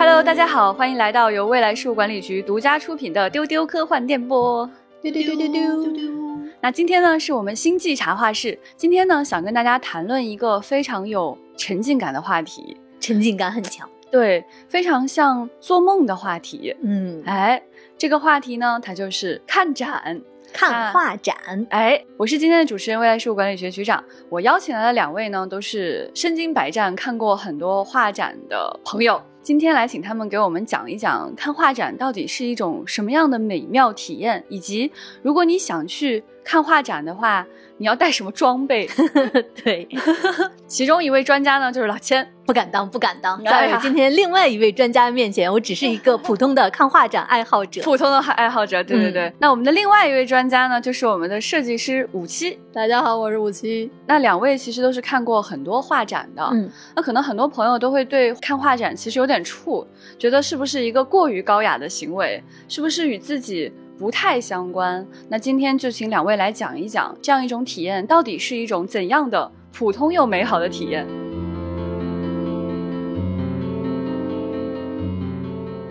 Hello，大家好，欢迎来到由未来事务管理局独家出品的丢丢科幻电波。丢丢丢丢丢丢。那今天呢，是我们星际茶话室。今天呢，想跟大家谈论一个非常有沉浸感的话题，沉浸感很强。对，非常像做梦的话题。嗯，哎，这个话题呢，它就是看展。看画展，哎，我是今天的主持人，未来事务管理学局长。我邀请来的两位呢，都是身经百战、看过很多画展的朋友。今天来请他们给我们讲一讲，看画展到底是一种什么样的美妙体验，以及如果你想去看画展的话。你要带什么装备？对，其中一位专家呢，就是老千，不敢当，不敢当。在今天另外一位专家面前，我只是一个普通的看画展爱好者，普通的爱好者。对对对。那我们的另外一位专家呢，就是我们的设计师五七。大家好，我是五七。那两位其实都是看过很多画展的，嗯，那可能很多朋友都会对看画展其实有点怵，觉得是不是一个过于高雅的行为，是不是与自己。不太相关。那今天就请两位来讲一讲，这样一种体验到底是一种怎样的普通又美好的体验。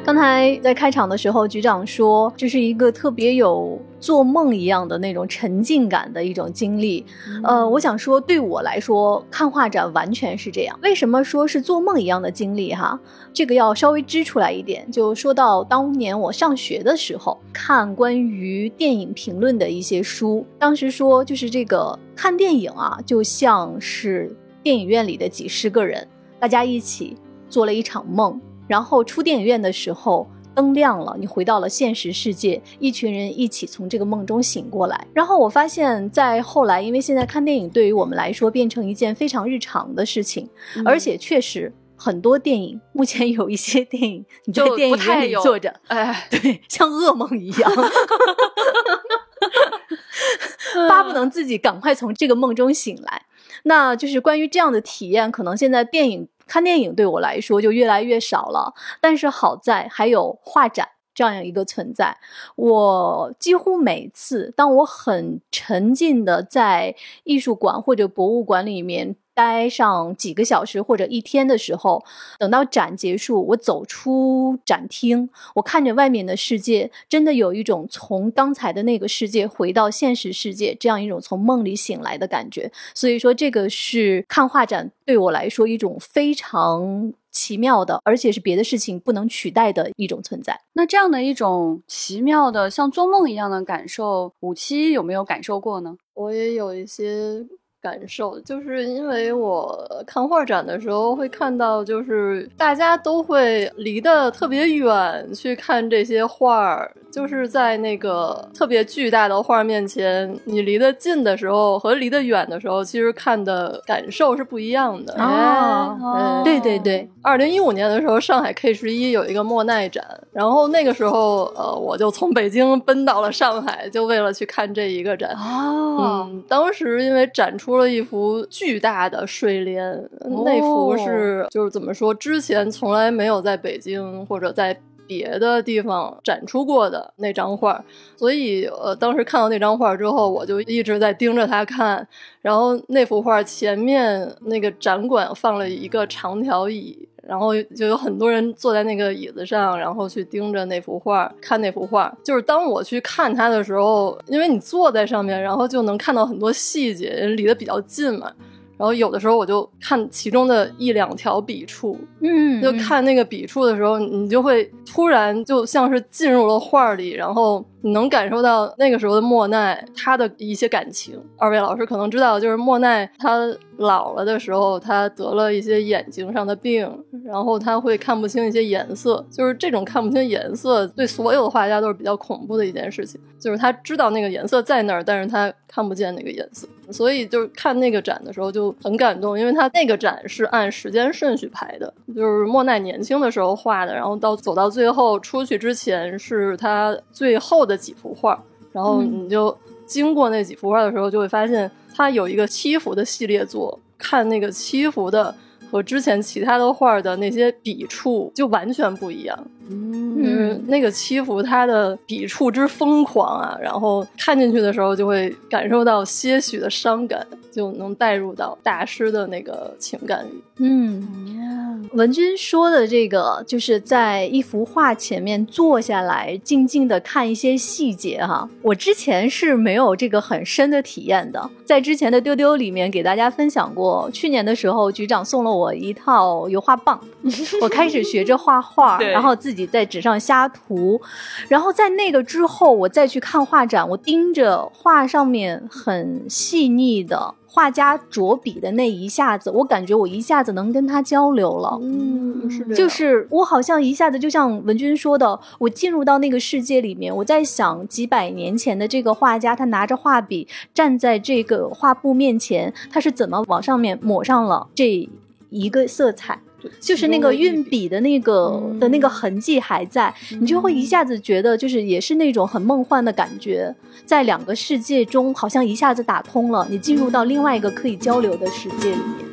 刚才在开场的时候，局长说这是一个特别有做梦一样的那种沉浸感的一种经历。呃，我想说，对我来说，看画展完全是这样。为什么说是做梦一样的经历？哈，这个要稍微支出来一点。就说到当年我上学的时候，看关于电影评论的一些书，当时说就是这个看电影啊，就像是电影院里的几十个人，大家一起做了一场梦。然后出电影院的时候，灯亮了，你回到了现实世界，一群人一起从这个梦中醒过来。然后我发现，在后来，因为现在看电影对于我们来说变成一件非常日常的事情，而且确实很多电影，目前有一些电影你在电影院里坐着，哎，对，像噩梦一样，巴不能自己赶快从这个梦中醒来。那就是关于这样的体验，可能现在电影。看电影对我来说就越来越少了，但是好在还有画展这样一个存在。我几乎每次当我很沉浸的在艺术馆或者博物馆里面。待上几个小时或者一天的时候，等到展结束，我走出展厅，我看着外面的世界，真的有一种从刚才的那个世界回到现实世界这样一种从梦里醒来的感觉。所以说，这个是看画展对我来说一种非常奇妙的，而且是别的事情不能取代的一种存在。那这样的一种奇妙的像做梦一样的感受，五七有没有感受过呢？我也有一些。感受就是因为我看画展的时候会看到，就是大家都会离得特别远去看这些画儿，就是在那个特别巨大的画面前，你离得近的时候和离得远的时候，其实看的感受是不一样的。哦，对对对，二零一五年的时候，上海 K 十一有一个莫奈展，然后那个时候，呃，我就从北京奔到了上海，就为了去看这一个展。哦，嗯，当时因为展出。出了一幅巨大的睡莲，那幅是就是怎么说，之前从来没有在北京或者在别的地方展出过的那张画，所以呃，当时看到那张画之后，我就一直在盯着它看。然后那幅画前面那个展馆放了一个长条椅。然后就有很多人坐在那个椅子上，然后去盯着那幅画，看那幅画。就是当我去看它的时候，因为你坐在上面，然后就能看到很多细节，离得比较近嘛。然后有的时候我就看其中的一两条笔触，嗯，就看那个笔触的时候，你就会突然就像是进入了画里，然后。你能感受到那个时候的莫奈他的一些感情。二位老师可能知道，就是莫奈他老了的时候，他得了一些眼睛上的病，然后他会看不清一些颜色。就是这种看不清颜色，对所有的画家都是比较恐怖的一件事情。就是他知道那个颜色在那儿，但是他看不见那个颜色。所以就是看那个展的时候就很感动，因为他那个展是按时间顺序排的，就是莫奈年轻的时候画的，然后到走到最后出去之前是他最后。的几幅画，然后你就经过那几幅画的时候，就会发现它有一个七幅的系列作，看那个七幅的和之前其他的画的那些笔触就完全不一样。嗯，就是那个欺负他的笔触之疯狂啊，然后看进去的时候就会感受到些许的伤感，就能带入到大师的那个情感里。嗯，文君说的这个，就是在一幅画前面坐下来，静静的看一些细节哈。我之前是没有这个很深的体验的，在之前的丢丢里面给大家分享过，去年的时候局长送了我一套油画棒，我开始学着画画，然后自己在纸上瞎涂，然后在那个之后，我再去看画展，我盯着画上面很细腻的。画家着笔的那一下子，我感觉我一下子能跟他交流了。嗯，是的，就是我好像一下子就像文君说的，我进入到那个世界里面，我在想几百年前的这个画家，他拿着画笔站在这个画布面前，他是怎么往上面抹上了这一个色彩。就是那个运笔的那个、嗯的那个痕迹还在，你就会一下子觉得，就是也是那种很梦幻的感觉，在两个世界中好像一下子打通了，你进入到另外一个可以交流的世界里面。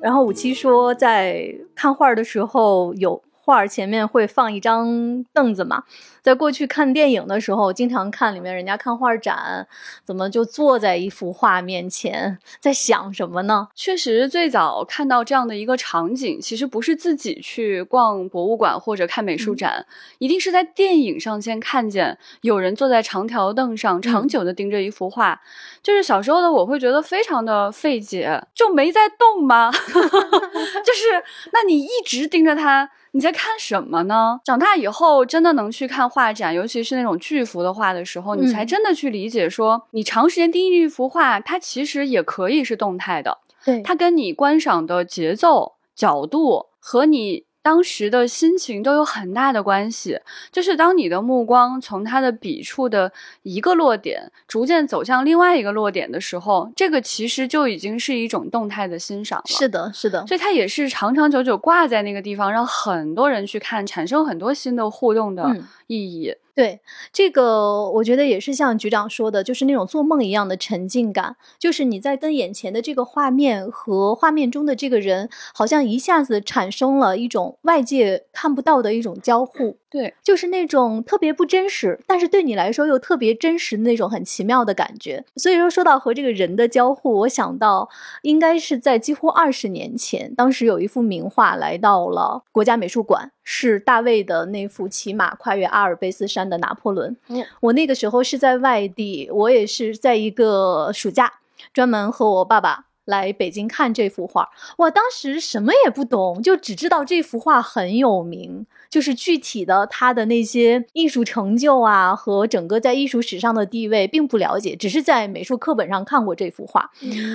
然后五七说，在看画的时候，有画前面会放一张凳子嘛。在过去看电影的时候，经常看里面人家看画展，怎么就坐在一幅画面前，在想什么呢？确实，最早看到这样的一个场景，其实不是自己去逛博物馆或者看美术展，一定是在电影上先看见有人坐在长条凳上，长久的盯着一幅画。就是小时候的我会觉得非常的费解，就没在动吗？就是，那你一直盯着它，你在看什么呢？长大以后真的能去看画展，尤其是那种巨幅的画的时候，你才嗯真的去理解说，你长时间盯着一幅画，它其实也可以是动态的。对它跟你观赏的节奏、角度和你当时的心情都有很大的关系。就是当你的目光从他的笔触的一个落点逐渐走向另外一个落点的时候，这个其实就已经是一种动态的欣赏了。是的，是的，所以它也是长长久久挂在那个地方，让很多人去看，产生很多新的互动的嗯意义。对这个，我觉得也是像局长说的，就是那种做梦一样的沉浸感，就是你在跟眼前的这个画面和画面中的这个人，好像一下子产生了一种外界看不到的一种交互。对，就是那种特别不真实，但是对你来说又特别真实的那种很奇妙的感觉。所以说，说到和这个人的交互，我想到应该是在几乎二十年前，当时有一幅名画来到了国家美术馆，是大卫的那幅骑马跨越阿尔卑斯山的拿破仑。嗯我那个时候是在外地，我也是在一个暑假，专门和我爸爸。来北京看这幅画，我当时什么也不懂，就只知道这幅画很有名，就是具体的他的那些艺术成就啊和整个在艺术史上的地位并不了解，只是在美术课本上看过这幅画。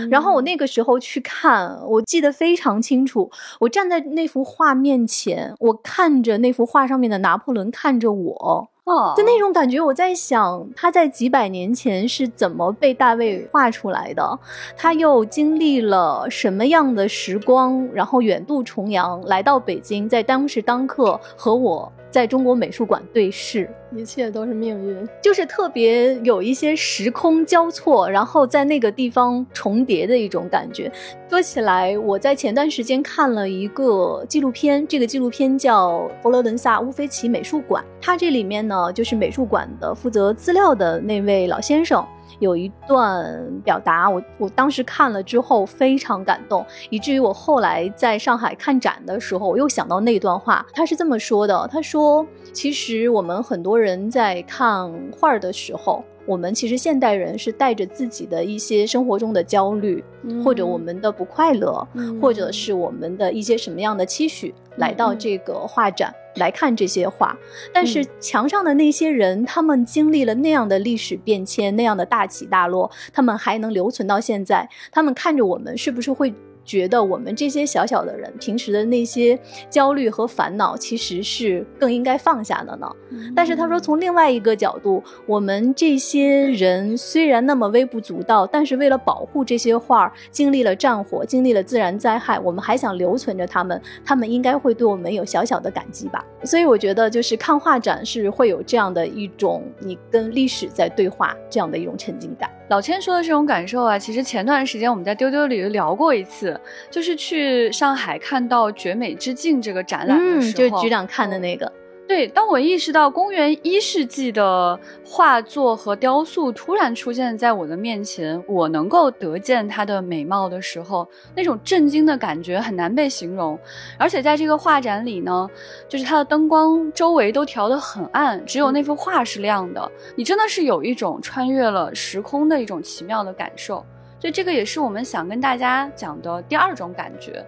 然后我那个时候去看，我记得非常清楚，我站在那幅画面前，我看着那幅画上面的拿破仑看着我，哦就那种感觉，我在想他在几百年前是怎么被大卫画出来的，他又经历了什么样的时光，然后远渡重洋来到北京，在当时当刻和我在中国美术馆对视。一切都是命运。就是特别有一些时空交错，然后在那个地方重叠的一种感觉。说起来，我在前段时间看了一个纪录片，这个纪录片叫《佛罗伦萨乌菲齐美术馆》，它这里面呢，就是美术馆的负责资料的那位老先生。有一段表达，我我当时看了之后非常感动，以至于我后来在上海看展的时候，我又想到那段话。他是这么说的：“他说，其实我们很多人在看画儿的时候，我们其实现代人是带着自己的一些生活中的焦虑，或者我们的不快乐，嗯或者是我们的一些什么样的期许，来到这个画展。来看这些画，但是墙上的那些人，他们经历了那样的历史变迁，那样的大起大落，他们还能留存到现在。他们看着我们，是不是会觉得我们这些小小的人，平时的那些焦虑和烦恼，其实是更应该放下的呢？但是他说，从另外一个角度，我们这些人虽然那么微不足道，但是为了保护这些画儿，经历了战火，经历了自然灾害，我们还想留存着他们，他们应该会对我们有小小的感激吧。所以我觉得，就是看画展是会有这样的一种你跟历史在对话这样的一种沉浸感。老千说的这种感受啊，其实前段时间我们在丢丢里聊过一次，就是去上海看到《绝美之境》这个展览的时候，嗯，就是局长看的那个。对，当我意识到公元一世纪的画作和雕塑突然出现在我的面前，我能够得见它的美貌的时候，那种震惊的感觉很难被形容。而且在这个画展里呢，就是它的灯光周围都调得很暗，只有那幅画是亮的。你真的是有一种穿越了时空的一种奇妙的感受。所以这个也是我们想跟大家讲的第二种感觉。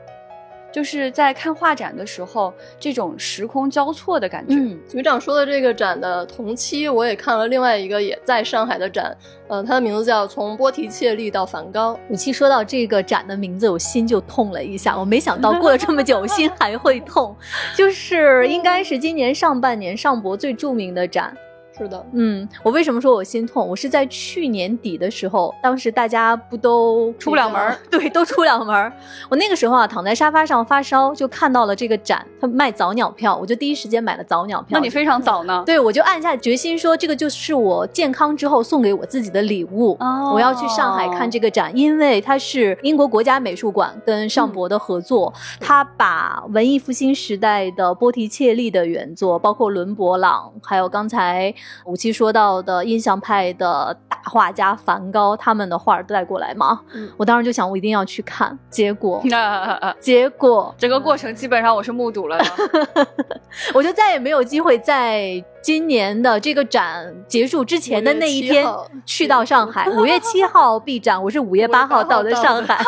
就是在看画展的时候，这种时空交错的感觉。嗯，局长说的这个展的同期，我也看了另外一个也在上海的展，呃，它的名字叫《从波提切利到梵高》。武七说到这个展的名字，我心就痛了一下。我没想到过了这么久，心还会痛。就是应该是今年上半年上博最著名的展。是的，嗯，我为什么说我心痛？我是在去年底的时候，当时大家不都出不了门 对，都出不了门我那个时候啊，躺在沙发上发烧，就看到了这个展，他卖早鸟票，我就第一时间买了早鸟票。那你非常早呢？对，我就暗下决心说，这个就是我健康之后送给我自己的礼物。哦，我要去上海看这个展，因为它是英国国家美术馆跟上博的合作，他把文艺复兴时代的波提切利的原作，包括伦勃朗，还有刚才。武器说到的印象派的大画家梵高，他们的画带过来嘛？我当时就想，我一定要去看。结果 结果整个过程基本上我是目睹了的，我就再也没有机会在今年的这个展结束之前的那一天去到上海。五月七号闭展，我是五月八号到的上海，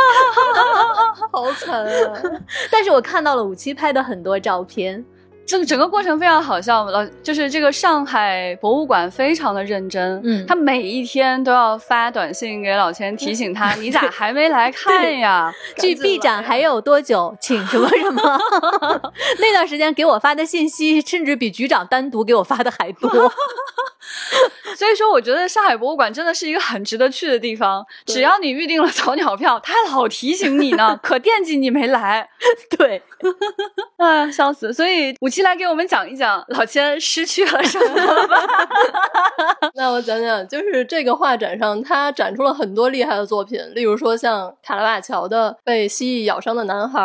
好惨啊！但是我看到了五七拍的很多照片。这个整个过程非常好笑，老就是这个上海博物馆非常的认真，嗯，他每一天都要发短信给老钱提醒他，你咋还没来看呀？距闭展还有多久？请什么什么？那段时间给我发的信息，甚至比局长单独给我发的还多。所以说，我觉得上海博物馆真的是一个很值得去的地方。只要你预定了早鸟票，他老提醒你呢，可惦记你没来。对，啊，笑死！所以五七来给我们讲一讲老千失去了什么吧。那我讲讲，就是这个画展上，他展出了很多厉害的作品，例如说像卡拉瓦乔的《被蜥蜴咬伤的男孩》。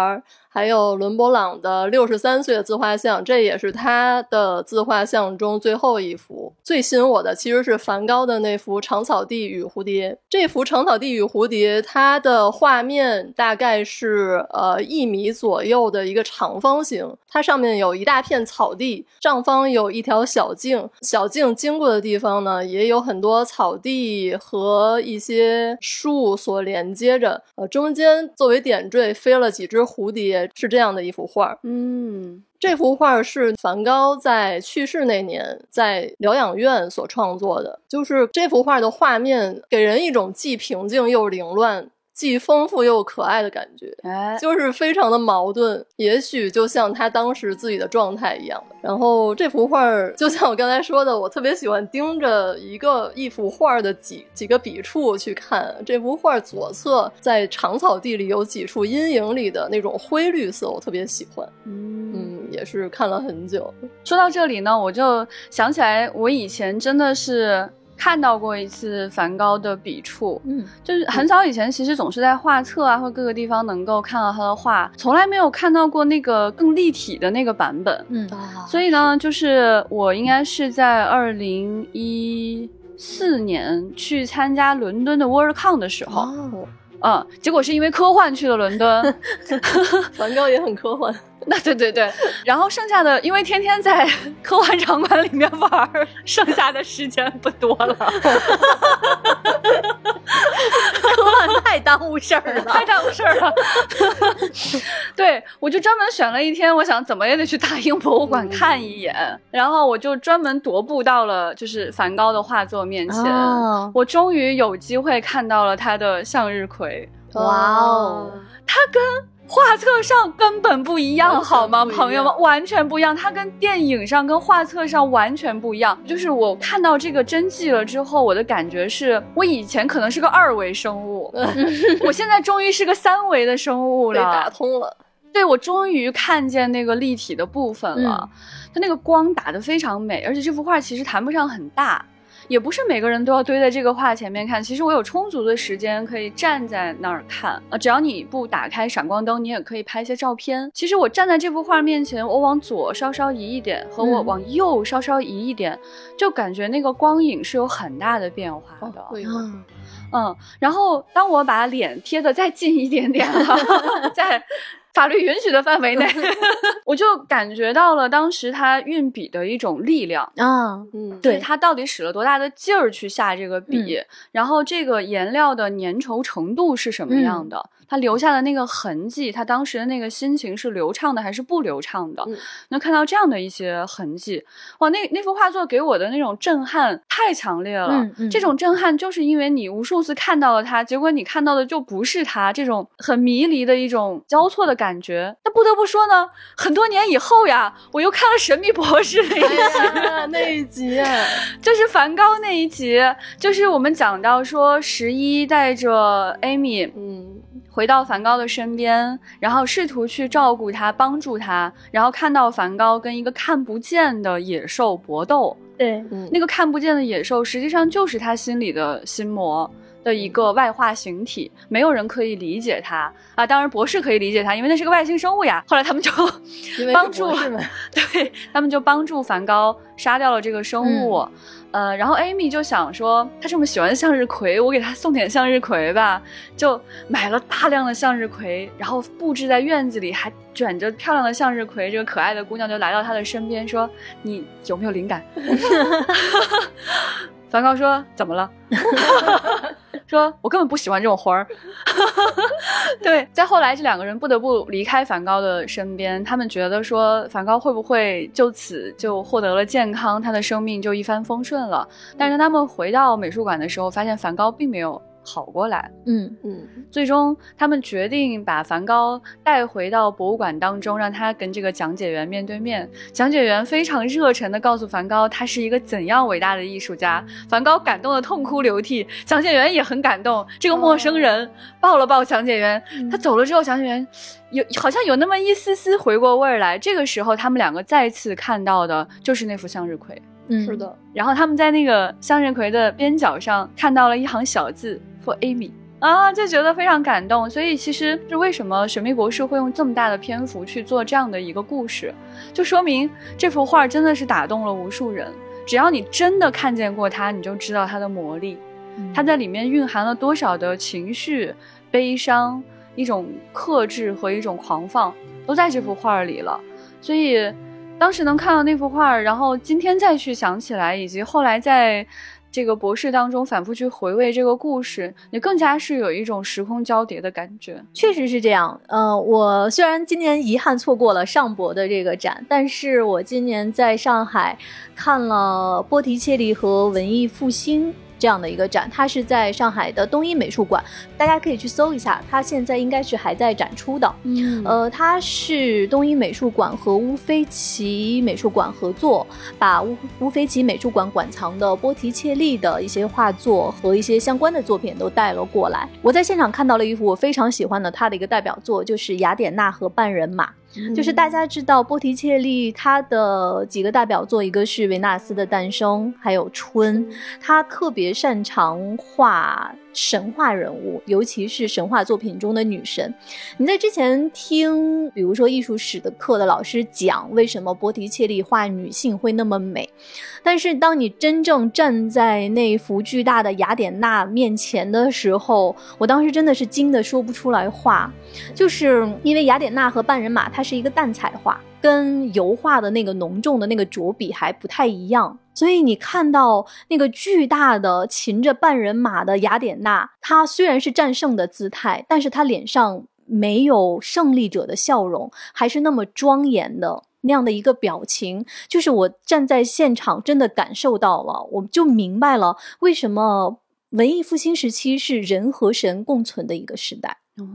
还有伦勃朗的六十三岁的自画像，这也是他的自画像中最后一幅。最吸引我的其实是梵高的那幅《长草地与蝴蝶》。这幅《长草地与蝴蝶》，它的画面大概是呃一米左右的一个长方形，它上面有一大片草地，上方有一条小径，小径经过的地方呢，也有很多草地和一些树所连接着。呃，中间作为点缀飞了几只蝴蝶。是这样的一幅画，嗯，这幅画是梵高在去世那年在疗养院所创作的。就是这幅画的画面给人一种既平静又凌乱。既丰富又可爱的感觉，哎，就是非常的矛盾。也许就像他当时自己的状态一样的。然后这幅画儿，就像我刚才说的，我特别喜欢盯着一个一幅画的几几个笔触去看。这幅画左侧在长草地里有几处阴影里的那种灰绿色，我特别喜欢。嗯嗯，也是看了很久。说到这里呢，我就想起来，我以前真的是。看到过一次梵高的笔触，嗯，就是很早以前，其实总是在画册啊或各个地方能够看到他的画，从来没有看到过那个更立体的那个版本，嗯，所以呢，就是我应该是在二零一四年去参加伦敦的 WorldCon 的时候，嗯，结果是因为科幻去了伦敦，梵高也很科幻。那对对对，然后剩下的，因为天天在 科幻场馆里面玩，剩下的时间不多了。科幻太耽误事儿了，太耽误事儿了。对，我就专门选了一天，我想怎么也得去大英博物馆看一眼，然后我就专门踱步到了就是梵高的画作面前，我终于有机会看到了他的向日葵。哇哦，他跟。画册上根本不一样，好吗，朋友们？完全不一样，它跟电影上、跟画册上完全不一样。就是我看到这个真迹了之后，我的感觉是我以前可能是个二维生物，我现在终于是个三维的生物了，打通了。对，我终于看见那个立体的部分了。它那个光打得非常美，而且这幅画其实谈不上很大。也不是每个人都要堆在这个画前面看。其实我有充足的时间可以站在那儿看啊，只要你不打开闪光灯，你也可以拍一些照片。其实我站在这幅画面前，我往左稍稍移一点，和我往右稍稍移一点，就感觉那个光影是有很大的变化的。会嗯嗯，然后当我把脸贴得再近一点点了，在法律允许的范围内，我就感觉到了当时他运笔的一种力量。啊，嗯，对对他到底使了多大的劲儿去下这个笔，嗯然后这个颜料的粘稠程度是什么样的？他留下的那个痕迹，他当时的那个心情是流畅的还是不流畅的？嗯能看到这样的一些痕迹，哇，那那幅画作给我的那种震撼太强烈了。嗯嗯这种震撼就是因为你无数次看到了他，结果你看到的就不是他，这种很迷离的一种交错的感觉。那不得不说呢，很多年以后呀，我又看了《神秘博士》那一集。哎，那一集啊，就是梵高那一集，就是我们讲到说，十一带着 Amy 嗯回到梵高的身边，然后试图去照顾他、帮助他，然后看到梵高跟一个看不见的野兽搏斗，对，嗯，那个看不见的野兽实际上就是他心里的心魔。的一个外化形体，没有人可以理解他啊！当然，博士可以理解他，因为那是个外星生物呀。后来他们就帮助 对他们就帮助梵高杀掉了这个生物，呃，然后 Amy 就想说，她这么喜欢向日葵，我给她送点向日葵吧，就买了大量的向日葵，然后布置在院子里，还卷着漂亮的向日葵。这个可爱的姑娘就来到他的身边说：“你有没有灵感？” 梵高说：“怎么了？” 说：“我根本不喜欢这种活儿。”对，再后来，这两个人不得不离开梵高的身边。他们觉得说，梵高会不会就此就获得了健康，他的生命就一帆风顺了？但是当他们回到美术馆的时候，发现梵高并没有好过来。嗯嗯最终，他们决定把梵高带回到博物馆当中，让他跟这个讲解员面对面。讲解员非常热忱地告诉梵高，他是一个怎样伟大的艺术家。梵高感动得痛哭流涕，讲解员也很感动。这个陌生人抱了抱讲解员，他走了之后，讲解员有好像有那么一丝丝回过味儿来。这个时候，他们两个再次看到的就是那幅向日葵。嗯，是，的，然后他们在那个向日葵的边角上看到了一行小字 “for Amy”，啊，就觉得非常感动。所以其实是为什么神秘博士会用这么大的篇幅去做这样的一个故事，就说明这幅画真的是打动了无数人。只要你真的看见过它，你就知道它的魔力，嗯它在里面蕴含了多少的情绪、悲伤、一种克制和一种狂放，都在这幅画里了。所以当时能看到那幅画，然后今天再去想起来，以及后来在这个博士当中反复去回味这个故事，你更加是有一种时空交叠的感觉。确实是这样。呃，我虽然今年遗憾错过了上博的这个展，但是我今年在上海看了波提切利和文艺复兴。这样的一个展，它是在上海的东一美术馆，大家可以去搜一下，它现在应该是还在展出的。嗯呃，它是东一美术馆和乌菲齐美术馆合作，把乌乌菲齐美术馆馆藏的波提切利的一些画作和一些相关的作品都带了过来。我在现场看到了一幅我非常喜欢的他的一个代表作，就是雅典娜和半人马。就是大家知道波提切利他的几个代表作，一个是《维纳斯的诞生》，还有《春》。他特别擅长画神话人物，尤其是神话作品中的女神。你在之前听，比如说艺术史的课的老师讲，为什么波提切利画女性会那么美，但是当你真正站在那幅巨大的雅典娜面前的时候，我当时真的是惊得说不出来话。就是因为雅典娜和半人马，它是一个淡彩画，跟油画的那个浓重的那个着笔还不太一样。所以你看到那个巨大的骑着半人马的雅典娜，她虽然是战胜的姿态，但是她脸上没有胜利者的笑容，还是那么庄严的那样的一个表情。就是我站在现场，真的感受到了，我就明白了为什么文艺复兴时期是人和神共存的一个时代。哦，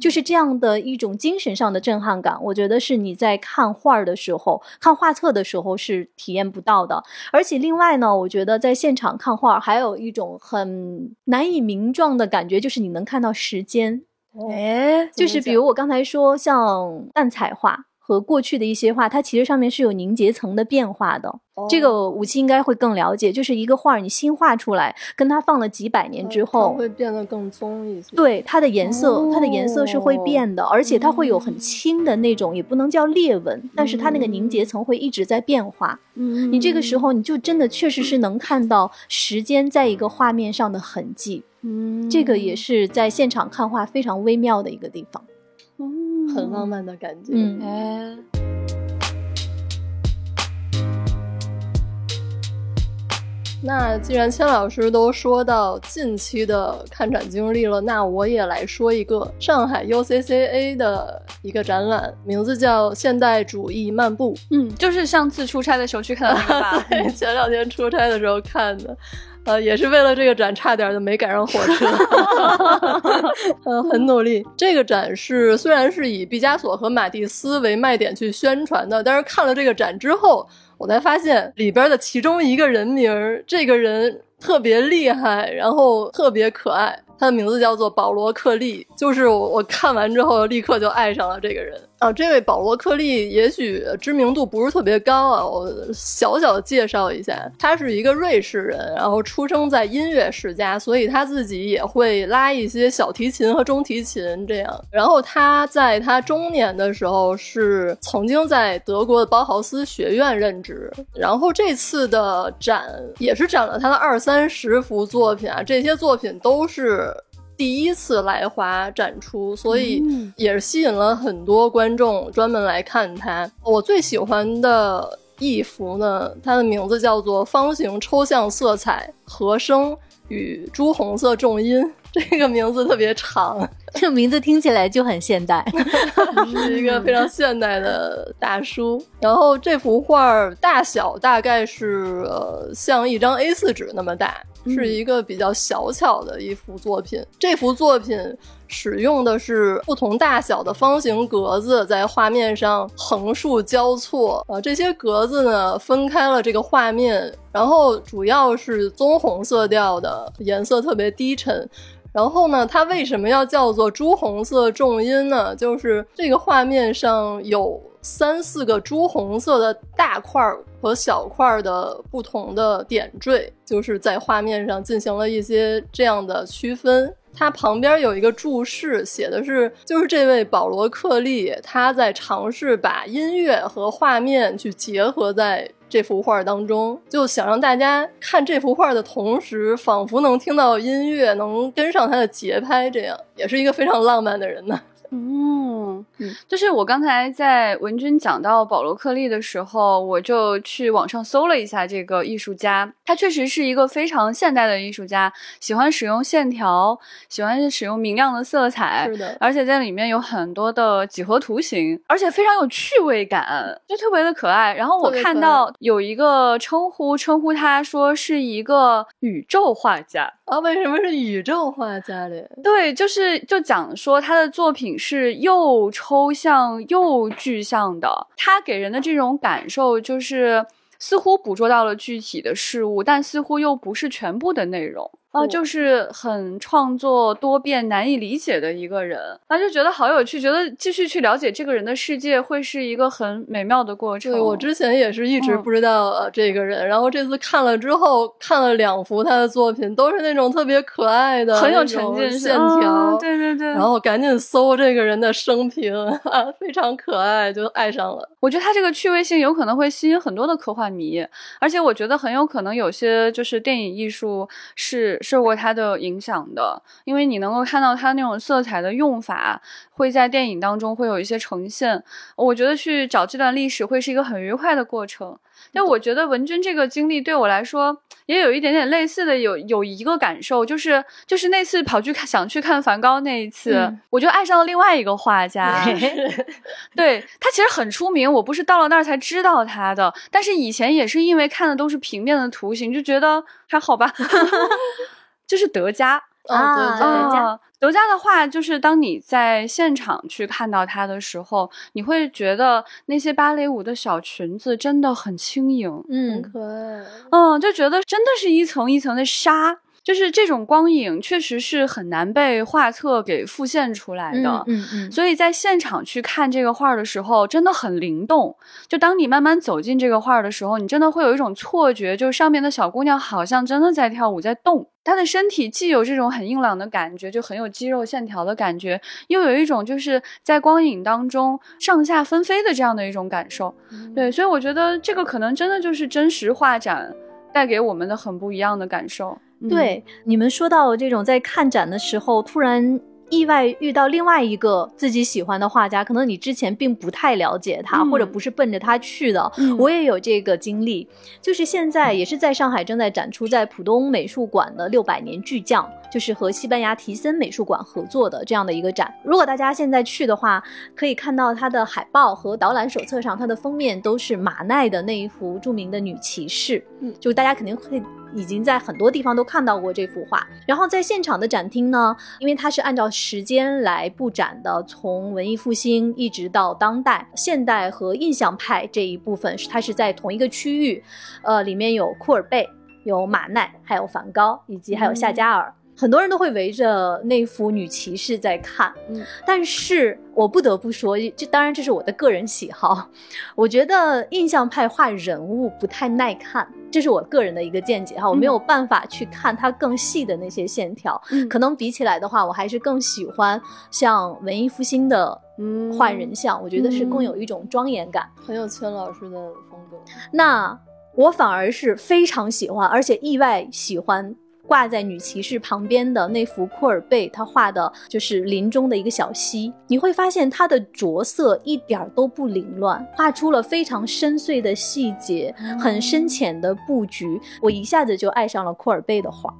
就是这样的一种精神上的震撼感，我觉得是你在看画儿的时候、看画册的时候是体验不到的。而且另外呢，我觉得在现场看画儿还有一种很难以名状的感觉，就是你能看到时间。哎，就是比如我刚才说，像淡彩画和过去的一些画，它其实上面是有凝结层的变化的。这个武器应该会更了解，就是一个画儿你新画出来，跟它放了几百年之后，会变得更棕一些。对，它的颜色，它的颜色是会变的，而且它会有很轻的那种，也不能叫裂纹，但是它那个凝结层会一直在变化。嗯，你这个时候你就真的确实是能看到时间在一个画面上的痕迹。嗯，这个也是在现场看画非常微妙的一个地方。嗯，很浪漫的感觉。嗯，哎。那既然千老师都说到近期的看展经历了，那我也来说一个上海 UCCA 的一个展览，名字叫《现代主义漫步》。嗯，就是上次出差的时候去看的那个吧？对，前两天出差的时候看的，呃，也是为了这个展，差点就没赶上火车。呃，很努力。这个展是虽然是以毕加索和马蒂斯为卖点去宣传的，但是看了这个展之后。我才发现里边的其中一个人名，这个人特别厉害，然后特别可爱。他的名字叫做保罗·克利，就是我看完之后立刻就爱上了这个人。啊，这位保罗·克利也许知名度不是特别高啊，我小小介绍一下，他是一个瑞士人，然后出生在音乐世家，所以他自己也会拉一些小提琴和中提琴这样。然后他在他中年的时候是曾经在德国的包豪斯学院任职，然后这次的展也是展了他的二三十幅作品啊，这些作品都是。第一次来华展出，所以也是吸引了很多观众专门来看它。我最喜欢的一幅呢，它的名字叫做《方形抽象色彩和声与朱红色重音》，这个名字特别长，这名字听起来就很现代，是一个非常现代的大叔。然后这幅画大小大概是呃像一张 A4 纸那么大。是一个比较小巧的一幅作品。这幅作品使用的是不同大小的方形格子，在画面上横竖交错。呃，这些格子呢分开了这个画面，然后主要是棕红色调的颜色，特别低沉。然后呢，它为什么要叫做朱红色重音呢？就是这个画面上有。三四个朱红色的大块和小块的不同的点缀，就是在画面上进行了一些这样的区分。它旁边有一个注释，写的是，就是这位保罗·克利他在尝试把音乐和画面去结合在这幅画当中，就想让大家看这幅画的同时，仿佛能听到音乐，能跟上他的节拍，这样也是一个非常浪漫的人呢。嗯，就是我刚才在文君讲到保罗·克利的时候，我就去网上搜了一下这个艺术家，他确实是一个非常现代的艺术家，喜欢使用线条，喜欢使用明亮的色彩，是的，而且在里面有很多的几何图形，而且非常有趣味感，就特别的可爱。然后我看到有一个称呼，称呼他说是一个宇宙画家啊？为什么是宇宙画家嘞？对，就是就讲说他的作品。是又抽象又具象的，它给人的这种感受就是似乎捕捉到了具体的事物，但似乎又不是全部的内容。啊，就是很创作多变、难以理解的一个人，那就觉得好有趣，觉得继续去了解这个人的世界会是一个很美妙的过程。对我之前也是一直不知道呃这个人，然后这次看了之后，看了两幅他的作品，都是那种特别可爱的、很有沉浸线条，对对对。然后赶紧搜这个人的生平，啊，非常可爱，就爱上了。我觉得他这个趣味性有可能会吸引很多的科幻迷，而且我觉得很有可能有些就是电影艺术是。受过他的影响的，因为你能够看到他那种色彩的用法，会在电影当中会有一些呈现。我觉得去找这段历史会是一个很愉快的过程。但我觉得文君这个经历对我来说也有一点点类似的，有有一个感受，就是就是那次跑去看想去看梵高那一次，我就爱上了另外一个画家。对他其实很出名，我不是到了那儿才知道他的，但是以前也是因为看的都是平面的图形，就觉得还好吧。就是德加啊，德加，德加的话，就是当你在现场去看到它的时候，你会觉得那些芭蕾舞的小裙子真的很轻盈，嗯，可爱，嗯，就觉得真的是一层一层的纱。就是这种光影确实是很难被画册给复现出来的。嗯嗯，所以在现场去看这个画的时候，真的很灵动。就当你慢慢走进这个画的时候，你真的会有一种错觉，就是上面的小姑娘好像真的在跳舞，在动。她的身体既有这种很硬朗的感觉，就很有肌肉线条的感觉，又有一种就是在光影当中上下纷飞的这样的一种感受。对，所以我觉得这个可能真的就是真实画展带给我们的很不一样的感受。嗯对，你们说到这种在看展的时候突然。意外遇到另外一个自己喜欢的画家，可能你之前并不太了解他，嗯或者不是奔着他去的。嗯我也有这个经历，就是现在也是在上海正在展出在浦东美术馆的六百年巨匠，就是和西班牙提森美术馆合作的这样的一个展。如果大家现在去的话，可以看到它的海报和导览手册上，它的封面都是马奈的那一幅著名的女骑士。嗯就大家肯定会已经在很多地方都看到过这幅画。然后在现场的展厅呢，因为它是按照时间来布展的，从文艺复兴一直到当代、现代和印象派这一部分，是它是在同一个区域，呃，里面有库尔贝、有马奈，还有梵高，以及还有夏加尔。很多人都会围着那幅女骑士在看，嗯。但是我不得不说，这当然这是我的个人喜好，我觉得印象派画人物不太耐看，这是我个人的一个见解哈，我没有办法去看它更细的那些线条，嗯。可能比起来的话，我还是更喜欢像文艺复兴的嗯。画人像，我觉得是更有一种庄严感。很有崔老师的风格。那我反而是非常喜欢，而且意外喜欢挂在女骑士旁边的那幅库尔贝他画的就是林中的一个小溪。你会发现它的着色一点儿都不凌乱，画出了非常深邃的细节，很深浅的布局。我一下子就爱上了库尔贝的画。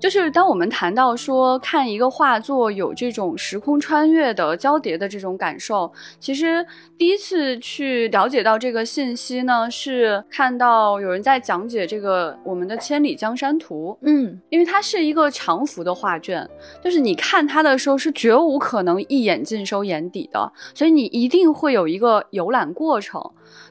就是当我们谈到说看一个画作有这种时空穿越的交叠的这种感受，其实第一次去了解到这个信息呢，是看到有人在讲解这个我们的《千里江山图》，嗯因为它是一个长幅的画卷，就是你看它的时候是绝无可能一眼尽收眼底的，所以你一定会有一个游览过程。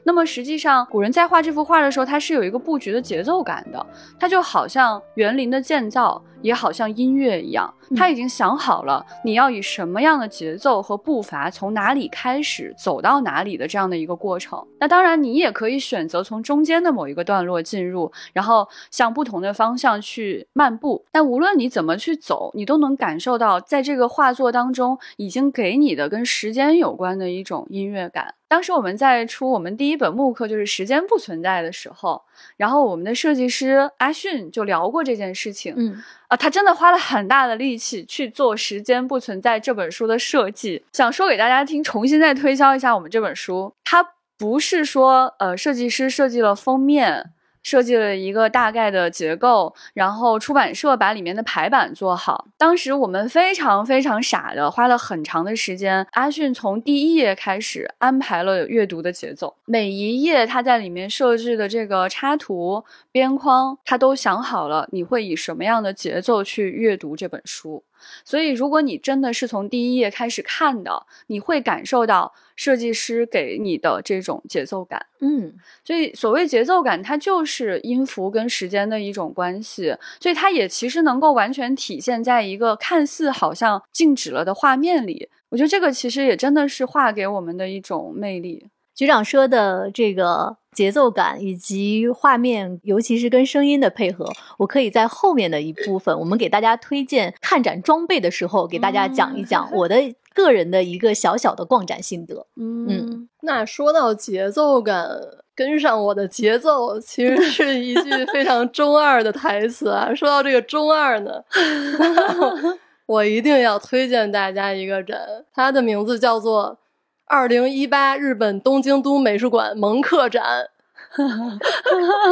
那么实际上，古人在画这幅画的时候，它是有一个布局的节奏感的，它就好像园林的建造，也好像音乐一样，他已经想好了你要以什么样的节奏和步伐，从哪里开始走到哪里的这样的一个过程。那当然，你也可以选择从中间的某一个段落进入，然后向不同的方向去漫步。但无论你怎么去走，你都能感受到，在这个画作当中已经给你的跟时间有关的一种音乐感。当时我们在出我们第一本木刻，就是时间不存在的时候，然后我们的设计师阿迅就聊过这件事情。嗯啊，他真的花了很大的力气去做《时间不存在》这本书的设计，想说给大家听，重新再推销一下我们这本书。他不是说呃，设计师设计了封面。设计了一个大概的结构，然后出版社把里面的排版做好。当时我们非常非常傻的，花了很长的时间。阿迅从第一页开始安排了阅读的节奏，每一页他在里面设置的这个插图、边框，他都想好了你会以什么样的节奏去阅读这本书。所以，如果你真的是从第一页开始看的，你会感受到设计师给你的这种节奏感。嗯所以，所谓节奏感，它就是音符跟时间的一种关系。所以，它也其实能够完全体现在一个看似好像静止了的画面里。我觉得这个其实也真的是画给我们的一种魅力。局长说的这个节奏感以及画面，尤其是跟声音的配合，我可以在后面的一部分，我们给大家推荐看展装备的时候，给大家讲一讲我的个人的一个小小的逛展心得。嗯那说到节奏感，跟上我的节奏，其实是一句 非常中二的台词啊。说到这个中二呢，我一定要推荐大家一个展，它的名字叫做“二零一八日本东京都美术馆蒙克展”。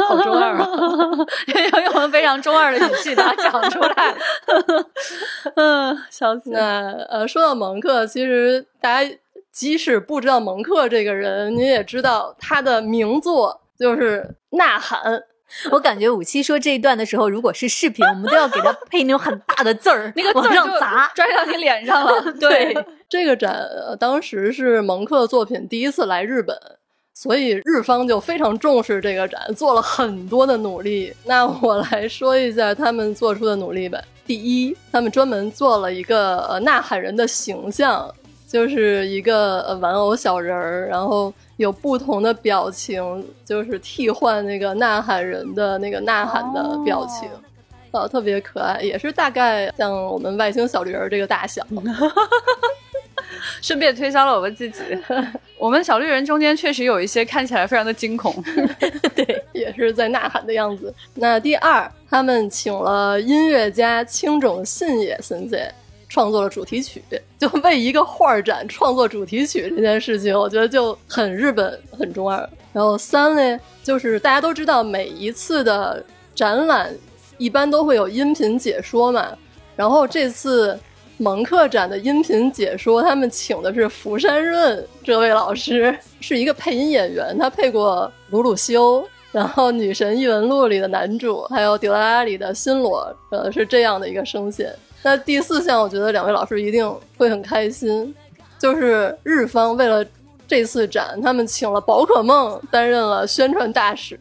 好中二啊！要用非常中二的语气把它讲出来。嗯，笑死。那呃，说到蒙克，其实大家即使不知道蒙克这个人，你也知道他的名作就是《呐喊》。我感觉五七说这一段的时候，如果是视频，我们都要给他配那种很大的字儿，那个字儿上砸。拽到你脸上了。对，这个展、呃当时是蒙克作品第一次来日本，所以日方就非常重视这个展，做了很多的努力。那我来说一下他们做出的努力吧。第一，他们专门做了一个呃呐喊人的形象，就是一个呃玩偶小人儿，然后有不同的表情，就是替换那个呐喊人的那个呐喊的表情。呃，特别可爱，也是大概像我们外星小驴儿这个大小。顺便推销了我们自己，我们小绿人中间确实有一些看起来非常的惊恐，对，也是在呐喊的样子。那第二，他们请了音乐家青冢信也先生创作了主题曲，就为一个画展创作主题曲这件事情，我觉得就很日本，很中二。然后三呢，就是大家都知道，每一次的展览一般都会有音频解说嘛，然后这次。蒙克展的音频解说，他们请的是福山润这位老师，是一个配音演员，他配过鲁鲁修，然后《女神异闻录》里的男主，还有《迪拉拉》里的新罗，呃，是这样的一个声线。那第四项，我觉得两位老师一定会很开心，就是日方为了这次展，他们请了宝可梦担任了宣传大使，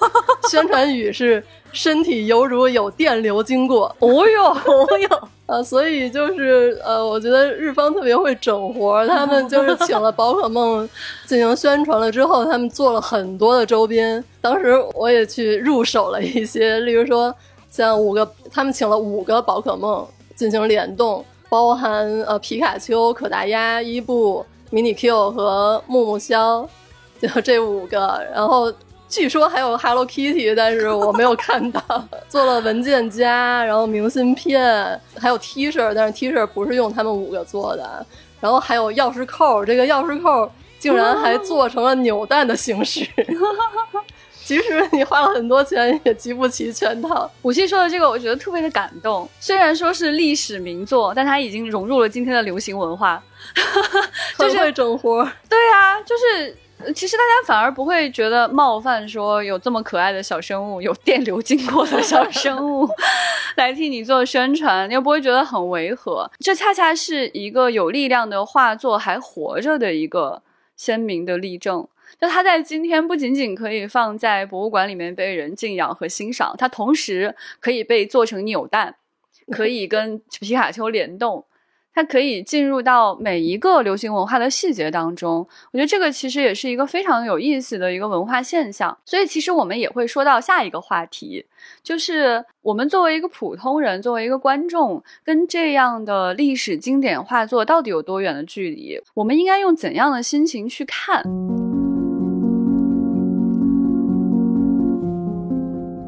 宣传语是“身体犹如有电流经过”。哦哟，哦哟。啊，所以就是呃，我觉得日方特别会整活，他们就是请了宝可梦进行宣传了之后，他们做了很多的周边。当时我也去入手了一些，例如说像五个，他们请了五个宝可梦进行联动，包含呃皮卡丘、可达鸭、伊布、迷你 Q 和木木香，就这五个，然后。据说还有 Hello Kitty，但是我没有看到。做了文件夹，然后明信片，还有 T 恤，但是 T 恤不是用他们五个做的。然后还有钥匙扣，这个钥匙扣竟然还做成了扭蛋的形式。即使你花了很多钱，也集不齐全套。武器说的这个，我觉得特别的感动。虽然说是历史名作，但它已经融入了今天的流行文化。就是会整活。对啊，就是。其实大家反而不会觉得冒犯，说有这么可爱的小生物，有电流经过的小生物来替你做宣传，又不会觉得很违和。这恰恰是一个有力量的画作还活着的一个鲜明的例证。就它在今天不仅仅可以放在博物馆里面被人敬仰和欣赏，它同时可以被做成扭蛋，可以跟皮卡丘联动。它可以进入到每一个流行文化的细节当中，我觉得这个其实也是一个非常有意思的一个文化现象。所以，其实我们也会说到下一个话题，就是我们作为一个普通人，作为一个观众，跟这样的历史经典画作到底有多远的距离？我们应该用怎样的心情去看？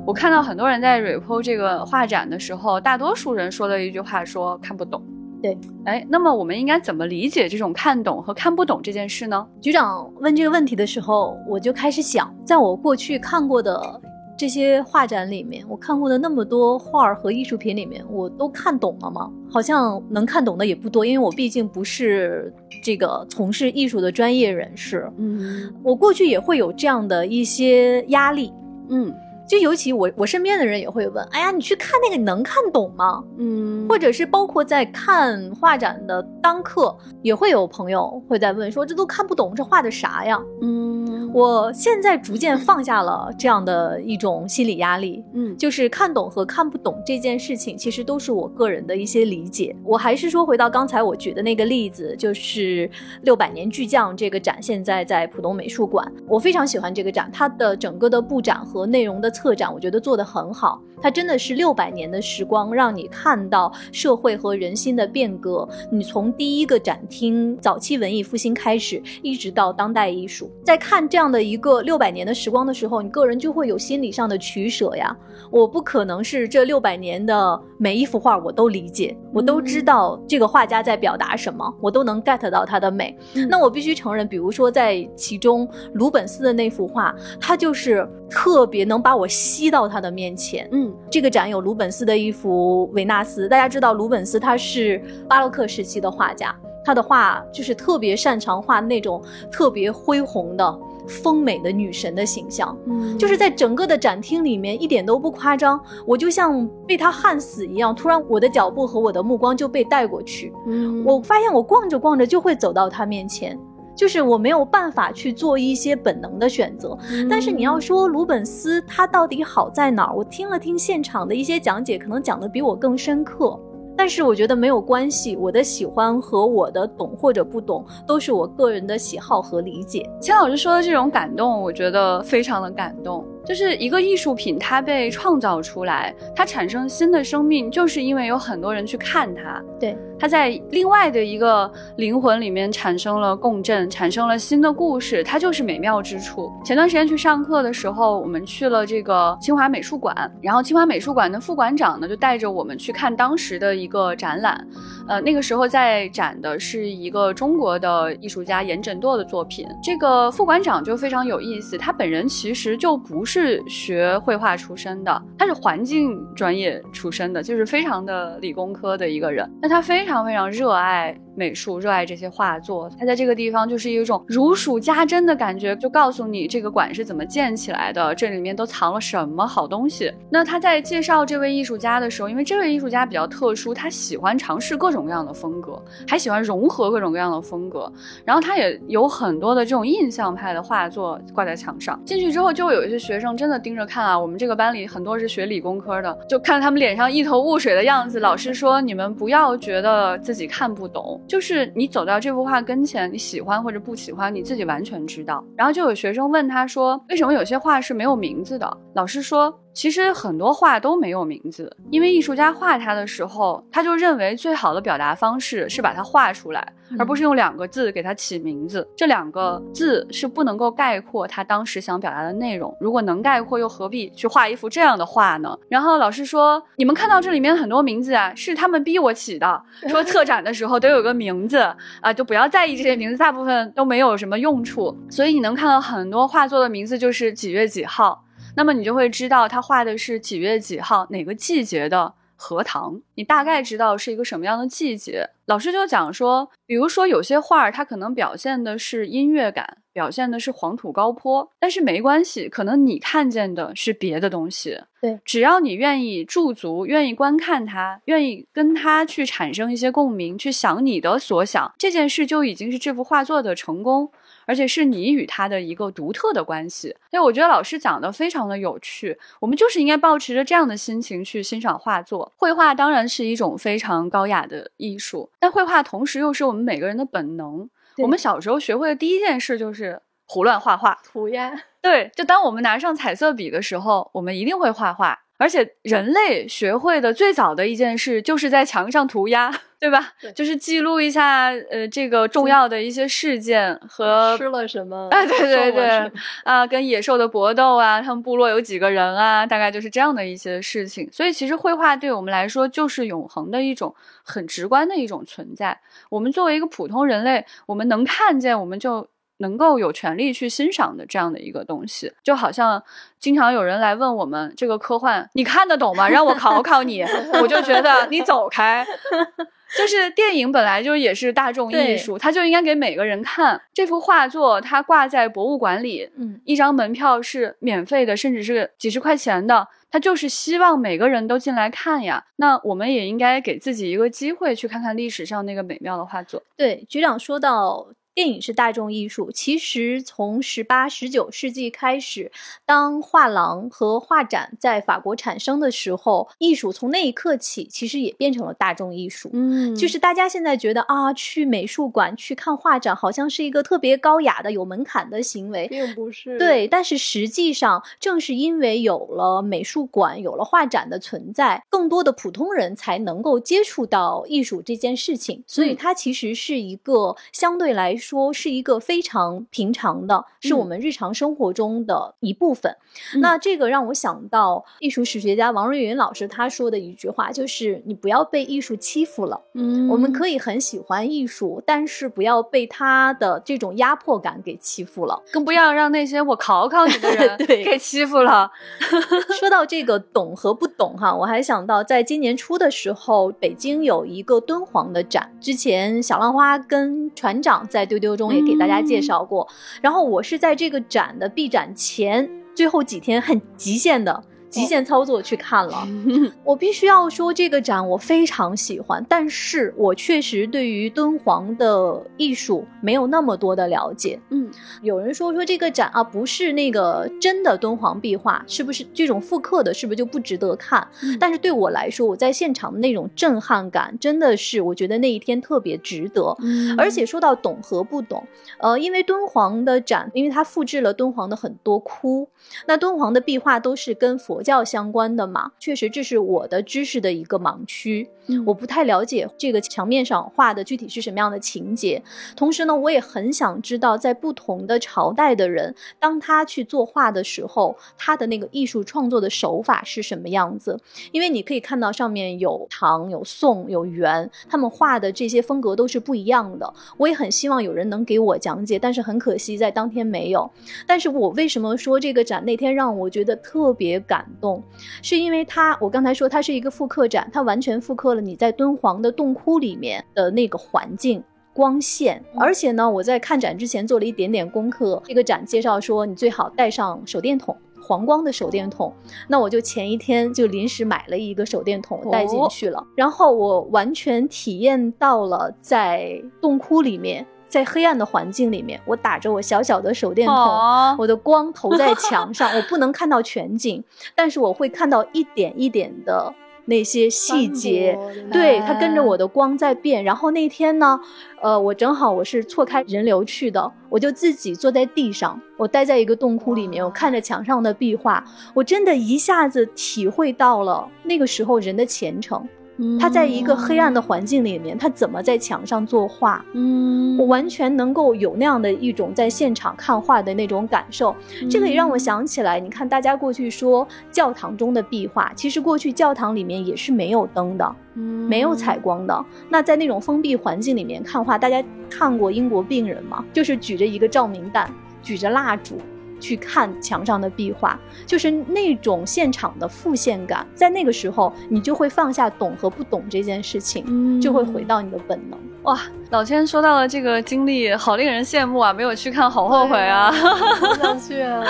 我看到很多人在 report 这个画展的时候，大多数人说的一句话说看不懂。对，哎，那么我们应该怎么理解这种看懂和看不懂这件事呢？局长问这个问题的时候，我就开始想，在我过去看过的这些画展里面，我看过的那么多画儿和艺术品里面，我都看懂了吗？好像能看懂的也不多，因为我毕竟不是这个从事艺术的专业人士。嗯，我过去也会有这样的一些压力。嗯。就尤其我我身边的人也会问，哎呀，你去看那个，你能看懂吗？嗯，或者是包括在看画展的当刻，也会有朋友会在问说，这都看不懂，这画的啥呀？嗯，我现在逐渐放下了这样的一种心理压力，嗯，就是看懂和看不懂这件事情，其实都是我个人的一些理解。我还是说回到刚才我举的那个例子，就是六百年巨匠这个展，现在在浦东美术馆，我非常喜欢这个展，它的整个的布展和内容的。策展我觉得做得很好，它真的是六百年的时光，让你看到社会和人心的变革。你从第一个展厅早期文艺复兴开始，一直到当代艺术，在看这样的一个六百年的时光的时候，你个人就会有心理上的取舍呀。我不可能是这六百年的每一幅画我都理解，我都知道这个画家在表达什么，我都能 get 到他的美。那我必须承认，比如说在其中鲁本斯的那幅画，它就是特别能把我。吸到他的面前，嗯，这个展有鲁本斯的一幅维纳斯。大家知道鲁本斯他是巴洛克时期的画家，他的画就是特别擅长画那种特别恢宏的丰美的女神的形象，嗯，就是在整个的展厅里面一点都不夸张，我就像被他焊死一样，突然我的脚步和我的目光就被带过去，嗯，我发现我逛着逛着就会走到他面前。就是我没有办法去做一些本能的选择。但是你要说鲁本斯他到底好在哪儿？我听了听现场的一些讲解，可能讲的比我更深刻。但是我觉得没有关系，我的喜欢和我的懂或者不懂，都是我个人的喜好和理解。钱老师说的这种感动，我觉得非常的感动。就是一个艺术品，它被创造出来，它产生新的生命，就是因为有很多人去看它。对，它在另外的一个灵魂里面产生了共振，产生了新的故事，它就是美妙之处。前段时间去上课的时候，我们去了这个清华美术馆，然后清华美术馆的副馆长呢就带着我们去看当时的一个展览。呃，那个时候在展的是一个中国的艺术家严枕舵的作品。这个副馆长就非常有意思，他本人其实就不是。是学绘画出身的，他是环境专业出身的，就是非常的理工科的一个人。那他非常非常热爱。美术热爱这些画作，他在这个地方就是一种如数家珍的感觉，就告诉你这个馆是怎么建起来的，这里面都藏了什么好东西。那他在介绍这位艺术家的时候，因为这位艺术家比较特殊，他喜欢尝试各种各样的风格，还喜欢融合各种各样的风格。然后他也有很多的这种印象派的画作挂在墙上。进去之后，就有一些学生真的盯着看啊。我们这个班里很多是学理工科的，就看他们脸上一头雾水的样子。老师说：“你们不要觉得自己看不懂。”就是你走到这幅画跟前，你喜欢或者不喜欢，你自己完全知道。然后就有学生问他说：“为什么有些画是没有名字的？”老师说。其实很多画都没有名字，因为艺术家画它的时候，他就认为最好的表达方式是把它画出来，而不是用两个字给它起名字。这两个字是不能够概括他当时想表达的内容。如果能概括，又何必去画一幅这样的画呢？然后老师说：“你们看到这里面很多名字啊，是他们逼我起的。说策展的时候得有个名字啊，就不要在意这些名字，大部分都没有什么用处。所以你能看到很多画作的名字就是几月几号。”那么你就会知道他画的是几月几号哪个季节的荷塘，你大概知道是一个什么样的季节。老师就讲说，比如说有些画儿，它可能表现的是音乐感，表现的是黄土高坡，但是没关系，可能你看见的是别的东西。对，只要你愿意驻足，愿意观看它，愿意跟它去产生一些共鸣，去想你的所想，这件事就已经是这幅画作的成功。而且是你与他的一个独特的关系，所以我觉得老师讲的非常的有趣。我们就是应该保持着这样的心情去欣赏画作。绘画当然是一种非常高雅的艺术，但绘画同时又是我们每个人的本能。我们小时候学会的第一件事就是胡乱画画、涂鸦。对，就当我们拿上彩色笔的时候，我们一定会画画。而且人类学会的最早的一件事，就是在墙上涂鸦，对吧？就是记录一下，呃，这个重要的一些事件和吃了什么，哎，对对对，啊，跟野兽的搏斗啊，他们部落有几个人啊，大概就是这样的一些事情。所以，其实绘画对我们来说，就是永恒的一种很直观的一种存在。我们作为一个普通人类，我们能看见，我们就。能够有权利去欣赏的这样的一个东西，就好像经常有人来问我们这个科幻，你看得懂吗？让我考考你，我就觉得你走开。就是电影本来就也是大众艺术，它就应该给每个人看。这幅画作它挂在博物馆里，嗯，一张门票是免费的，甚至是几十块钱的，他就是希望每个人都进来看呀。那我们也应该给自己一个机会，去看看历史上那个美妙的画作。对，局长说到。电影是大众艺术，其实从十八、十九世纪开始，当画廊和画展在法国产生的时候，艺术从那一刻起，其实也变成了大众艺术。嗯，就是大家现在觉得啊，去美术馆去看画展，好像是一个特别高雅的、有门槛的行为，并不是。对，但是实际上，正是因为有了美术馆、有了画展的存在，更多的普通人才能够接触到艺术这件事情，所以它其实是一个相对来说。说是一个非常平常的，是我们日常生活中的一部分。那这个让我想到艺术史学家王瑞云老师他说的一句话，就是你不要被艺术欺负了。嗯，我们可以很喜欢艺术，但是不要被他的这种压迫感给欺负了，更不要让那些我考考你的人 给欺负了。说到这个懂和不懂哈，我还想到在今年初的时候，北京有一个敦煌的展，之前小浪花跟船长在对。丢中也给大家介绍过，然后我是在这个展的闭展前最后几天很极限的极限操作去看了。我必须要说，这个展我非常喜欢，但是我确实对于敦煌的艺术没有那么多的了解。嗯，有人说说这个展啊，不是那个真的敦煌壁画，是不是这种复刻的，是不是就不值得看？嗯但是对我来说，我在现场的那种震撼感，真的是我觉得那一天特别值得。嗯而且说到懂和不懂，呃，因为敦煌的展，因为它复制了敦煌的很多窟，那敦煌的壁画都是跟佛教相关的嘛，确实这是我的知识的一个盲区，嗯我不太了解这个墙面上画的具体是什么样的情节。同时呢，我也很想知道，在不同的朝代的人，当他去作画的时候，他的那个艺术创作的手法是什么样子。因为你可以看到上面有唐、有宋、有元，他们画的这些风格都是不一样的。我也很希望有人能给我讲解，但是很可惜在当天没有。但是我为什么说这个展那天让我觉得特别感动，是因为它，我刚才说它是一个复刻展，它完全复刻了你在敦煌的洞窟里面的那个环境。光线，而且呢，我在看展之前做了一点点功课。这个展介绍说，你最好带上手电筒，黄光的手电筒。那我就前一天就临时买了一个手电筒带进去了，然后我完全体验到了在洞窟里面，在黑暗的环境里面，我打着我小小的手电筒。哦，我的光投在墙上，我不能看到全景，但是我会看到一点一点的那些细节。对，它跟着我的光在变。然后那天呢，呃，我正好我是错开人流去的，我就自己坐在地上，我待在一个洞窟里面，我看着墙上的壁画，我真的一下子体会到了那个时候人的虔诚。他在一个黑暗的环境里面，他怎么在墙上作画？嗯，我完全能够有那样的一种在现场看画的那种感受。这个也让我想起来，你看大家过去说教堂中的壁画，其实过去教堂里面也是没有灯的，没有采光的。那在那种封闭环境里面看画，大家看过英国病人吗？就是举着一个照明弹，举着蜡烛。去看墙上的壁画，就是那种现场的复现感，在那个时候，你就会放下懂和不懂这件事情，嗯就会回到你的本能。哇，老千说到了这个经历，好令人羡慕啊！没有去看，好后悔啊。好想去啊！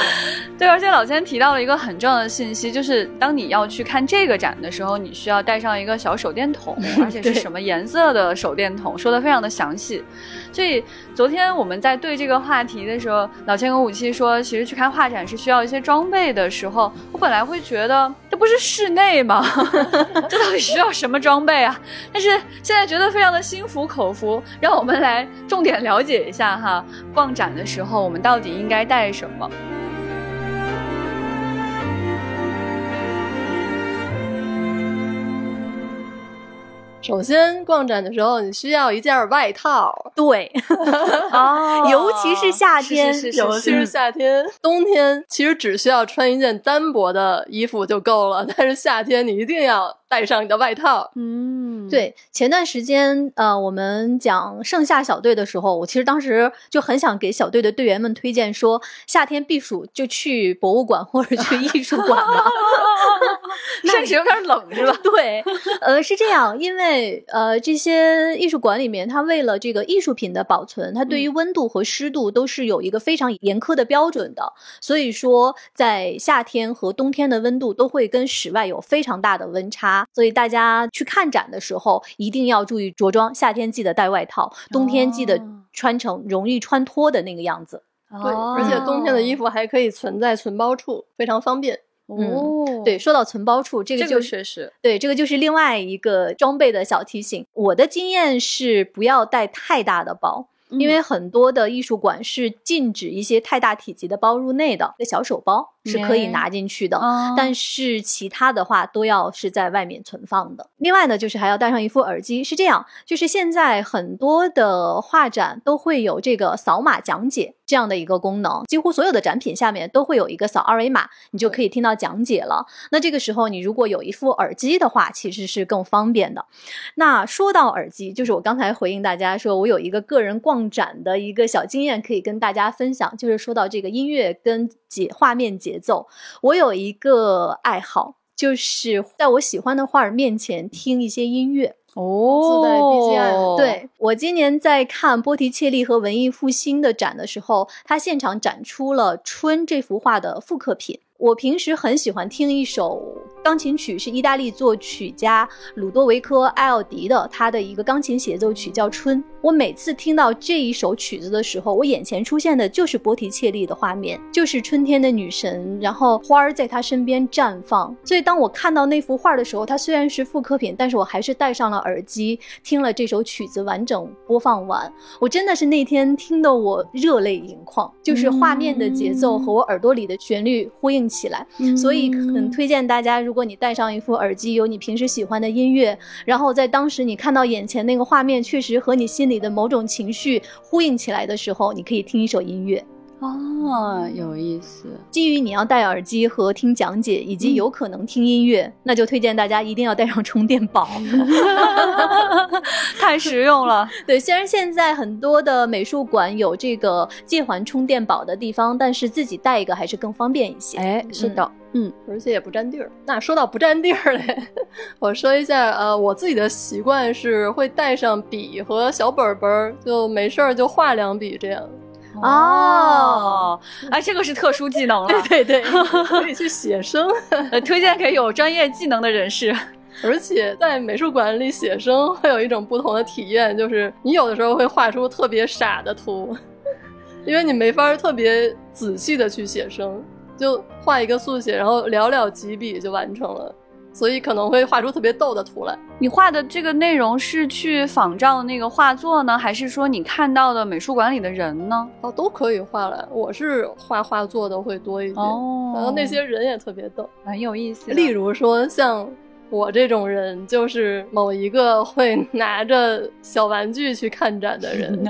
对，而且老千提到了一个很重要的信息，就是当你要去看这个展的时候，你需要带上一个小手电筒，而且是什么颜色的手电筒，说的非常的详细。所以昨天我们在对这个话题的时候，老千跟武七说，其实去看画展是需要一些装备的时候，我本来会觉得这不是室内吗？这到底需要什么装备啊？但是现在觉得非常的心服口服，让我们来重点了解一下哈，逛展的时候我们到底应该带什么？首先，逛展的时候你需要一件外套，对，哦。尤其是夏天是是是是。尤其是夏天。冬天其实只需要穿一件单薄的衣服就够了，但是夏天你一定要带上你的外套。嗯，对，前段时间呃，我们讲盛夏小队的时候，我其实当时就很想给小队的队员们推荐说，夏天避暑就去博物馆或者去 艺术馆吧。甚至有点冷是吧？对，呃，是这样，因为呃，这些艺术馆里面，它为了这个艺术品的保存，它对于温度和湿度都是有一个非常严苛的标准的。所以说，在夏天和冬天的温度都会跟室外有非常大的温差。所以大家去看展的时候，一定要注意着装，夏天记得带外套，冬天记得哦穿成容易穿脱的那个样子。对，而且冬天的衣服还可以存在存包处，非常方便。哦，对，说到存包处，这个这个就是确实，对，这个就是另外一个装备的小提醒。我的经验是不要带太大的包，因为很多的艺术馆是禁止一些太大体积的包入内的，这小手包是可以哎拿进去的。哦但是其他的话都要是在外面存放的。另外呢，就是还要带上一副耳机。是这样，就是现在很多的画展都会有这个扫码讲解这样的一个功能，几乎所有的展品下面都会有一个扫二维码，你就可以听到讲解了。那这个时候，你如果有一副耳机的话，其实是更方便的。那说到耳机，就是我刚才回应大家说，我有一个个人逛展的一个小经验可以跟大家分享，就是说到这个音乐跟节画面节奏，我有一个爱好，就是在我喜欢的画儿面前听一些音乐。哦，自带 BGM 对我今年在看波提切利和文艺复兴的展的时候，他现场展出了《春》这幅画的复刻品。我平时很喜欢听一首钢琴曲，是意大利作曲家鲁多维科·埃奥迪的，他的一个钢琴协奏曲叫《春》。我每次听到这一首曲子的时候，我眼前出现的就是波提切利的画面，就是春天的女神，然后花儿在她身边绽放。所以当我看到那幅画的时候，它虽然是复刻品，但是我还是戴上了耳机，听了这首曲子完整播放完。我真的是那天听得我热泪盈眶，就是画面的节奏和我耳朵里的旋律呼应起来。所以很推荐大家，如果你戴上一副耳机，有你平时喜欢的音乐，然后在当时你看到眼前那个画面，确实和你心里的某种情绪呼应起来的时候，你可以听一首音乐。哦，有意思。基于你要戴耳机和听讲解，以及有可能听音乐，那就推荐大家一定要带上充电宝，太实用了。对，虽然现在很多的美术馆有这个借还充电宝的地方，但是自己带一个还是更方便一些。哎，是的，嗯，而且也不占地儿。那说到不占地儿嘞，我说一下，呃，我自己的习惯是会带上笔和小本本儿，就没事儿就画两笔这样。哦，哎，这个是特殊技能了，对 对对，可以去写生，呃推荐给有专业技能的人士。而且在美术馆里写生会有一种不同的体验，就是你有的时候会画出特别傻的图，因为你没法特别仔细的去写生，就画一个速写，然后寥寥几笔就完成了，所以可能会画出特别逗的图来。你画的这个内容是去仿照那个画作呢，还是说你看到的美术馆里的人呢？哦，都可以画来。我是画画作的会多一些，哦然后那些人也特别逗。很有意思。例如说，像我这种人，就是某一个会拿着小玩具去看展的人，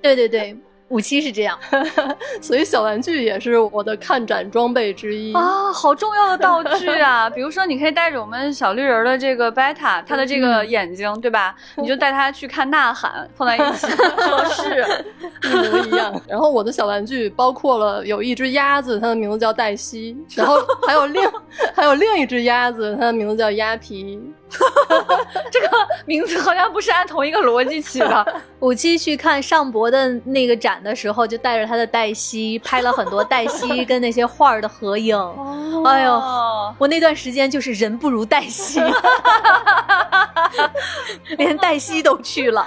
对 对 对，五七是这样。所以小玩具也是我的看展装备之一。啊，好重要的道具啊！比如说，你可以带着我们小绿人儿的这个贝塔，他的这个眼睛，对吧？你就带他去看《呐喊》，放在一起 合适。一模一样。然后我的小玩具包括了有一只鸭子，它的名字叫黛西，然后还有另还有另一只鸭子，它的名字叫鸭皮。这个名字好像不是按同一个逻辑起的。五七去看尚博的那个展的时候，就带着他的黛西拍了很多黛西跟那些画儿的合影。哎呦，我那段时间就是人不如黛西，连黛西都去了，